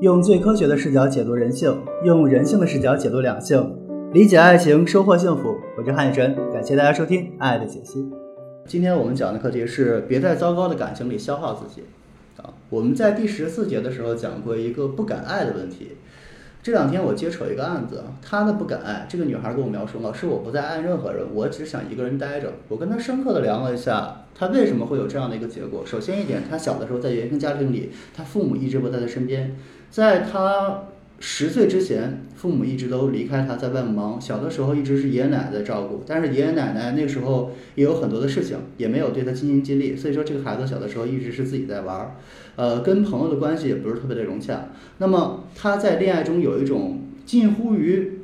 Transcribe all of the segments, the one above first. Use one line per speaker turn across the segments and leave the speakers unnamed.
用最科学的视角解读人性，用人性的视角解读两性，理解爱情，收获幸福。我是汉雨晨，感谢大家收听《爱的解析》。今天我们讲的课题是别在糟糕的感情里消耗自己。啊，我们在第十四节的时候讲过一个不敢爱的问题。这两天我接扯一个案子，他呢不敢爱。这个女孩跟我描述：“老师，我不再爱任何人，我只想一个人待着。”我跟她深刻的聊了一下，她为什么会有这样的一个结果。首先一点，她小的时候在原生家庭里，她父母一直不在她身边，在她。十岁之前，父母一直都离开他，在外面忙。小的时候一直是爷爷奶奶在照顾，但是爷爷奶奶那时候也有很多的事情，也没有对他尽心尽力。所以说，这个孩子小的时候一直是自己在玩儿，呃，跟朋友的关系也不是特别的融洽。那么他在恋爱中有一种近乎于。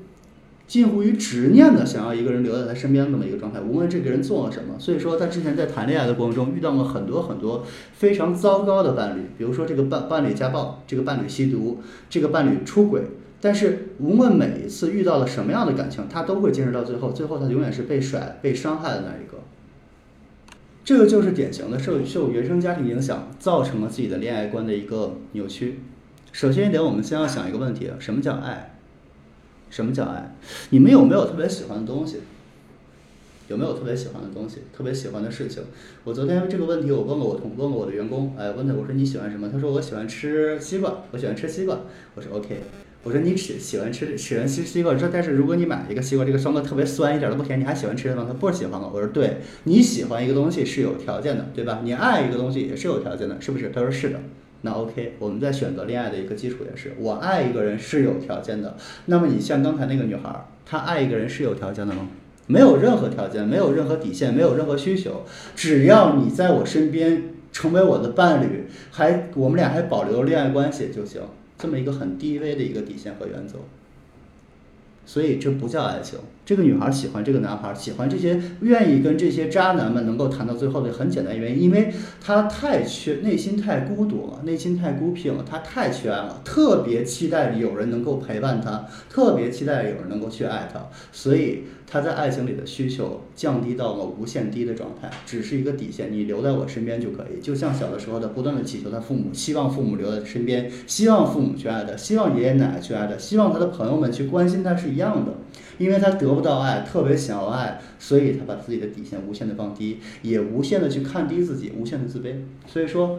近乎于执念的想要一个人留在他身边这么一个状态，无论这个人做了什么。所以说，他之前在谈恋爱的过程中遇到过很多很多非常糟糕的伴侣，比如说这个伴伴侣家暴，这个伴侣吸毒，这个伴侣出轨。但是无论每一次遇到了什么样的感情，他都会坚持到最后，最后他永远是被甩、被伤害的那一个。这个就是典型的受受原生家庭影响，造成了自己的恋爱观的一个扭曲。首先一点，我们先要想一个问题：什么叫爱？什么叫爱？你们有没有特别喜欢的东西？有没有特别喜欢的东西？特别喜欢的事情？我昨天这个问题我问了我同问了我的员工，哎，问他我说你喜欢什么？他说我喜欢吃西瓜，我喜欢吃西瓜。我说 OK，我说你喜喜欢吃喜欢吃西瓜，说但是如果你买一个西瓜，这个双瓜特别酸，一点都不甜，你还喜欢吃吗？他不喜欢了。我说对，你喜欢一个东西是有条件的，对吧？你爱一个东西也是有条件的，是不是？他说是的。那 OK，我们在选择恋爱的一个基础也是，我爱一个人是有条件的。那么你像刚才那个女孩，她爱一个人是有条件的吗？没有任何条件，没有任何底线，没有任何需求，只要你在我身边成为我的伴侣，还我们俩还保留恋爱关系就行，这么一个很低微的一个底线和原则。所以这不叫爱情。这个女孩喜欢这个男孩，喜欢这些，愿意跟这些渣男们能够谈到最后的很简单原因，因为她太缺，内心太孤独了，内心太孤僻了，她太缺爱了，特别期待有人能够陪伴她，特别期待有人能够去爱她，所以她在爱情里的需求降低到了无限低的状态，只是一个底线，你留在我身边就可以，就像小的时候她不断的祈求她父母，希望父母留在身边，希望父母去爱她，希望爷爷奶奶去爱她，希望她的朋友们去关心她是一样的。因为他得不到爱，特别想要爱，所以他把自己的底线无限的放低，也无限的去看低自己，无限的自卑。所以说，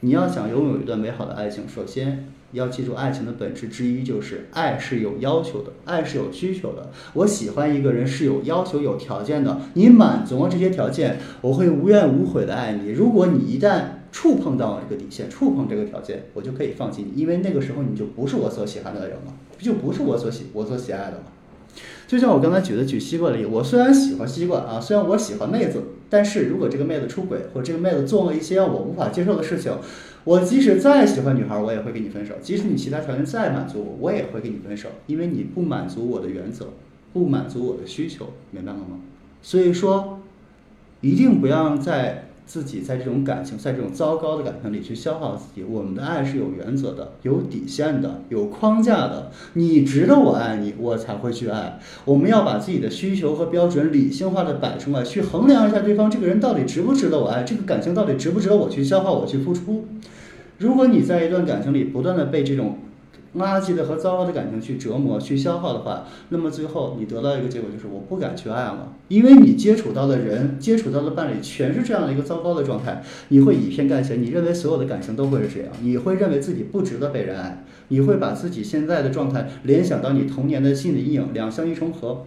你要想拥有一段美好的爱情，首先要记住，爱情的本质之一就是爱是有要求的，爱是有需求的。我喜欢一个人是有要求、有条件的，你满足了这些条件，我会无怨无悔的爱你。如果你一旦触碰到了这个底线，触碰这个条件，我就可以放弃你，因为那个时候你就不是我所喜欢的人了，就不是我所喜我所喜爱的了。就像我刚才举的举西瓜的例子，我虽然喜欢西瓜啊，虽然我喜欢妹子，但是如果这个妹子出轨，或者这个妹子做了一些让我无法接受的事情，我即使再喜欢女孩，我也会跟你分手。即使你其他条件再满足我，我也会跟你分手，因为你不满足我的原则，不满足我的需求，明白了吗？所以说，一定不要在。自己在这种感情，在这种糟糕的感情里去消耗自己。我们的爱是有原则的，有底线的，有框架的。你值得我爱你，我才会去爱。我们要把自己的需求和标准理性化的摆出来，去衡量一下对方这个人到底值不值得我爱，这个感情到底值不值得我去消耗，我去付出。如果你在一段感情里不断的被这种。垃圾的和糟糕的感情去折磨、去消耗的话，那么最后你得到一个结果就是我不敢去爱了，因为你接触到的人、接触到的伴侣全是这样的一个糟糕的状态，你会以偏概全，你认为所有的感情都会是这样，你会认为自己不值得被人爱，你会把自己现在的状态联想到你童年的心理阴影，两相一重合，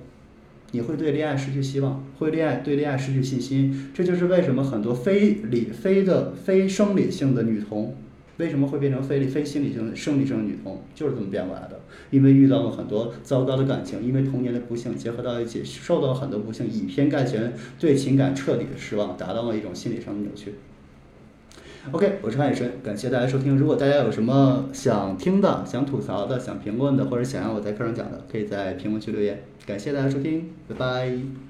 你会对恋爱失去希望，会恋爱对恋爱失去信心，这就是为什么很多非理非的非生理性的女童。为什么会变成非非心理性的生理性的女童？就是这么变过来的。因为遇到了很多糟糕的感情，因为童年的不幸结合到一起，受到了很多不幸，以偏概全，对情感彻底的失望，达到了一种心理上的扭曲。OK，我是韩雨生，感谢大家收听。如果大家有什么想听的、想吐槽的、想评论的，或者想让我在课上讲的，可以在评论区留言。感谢大家收听，拜拜。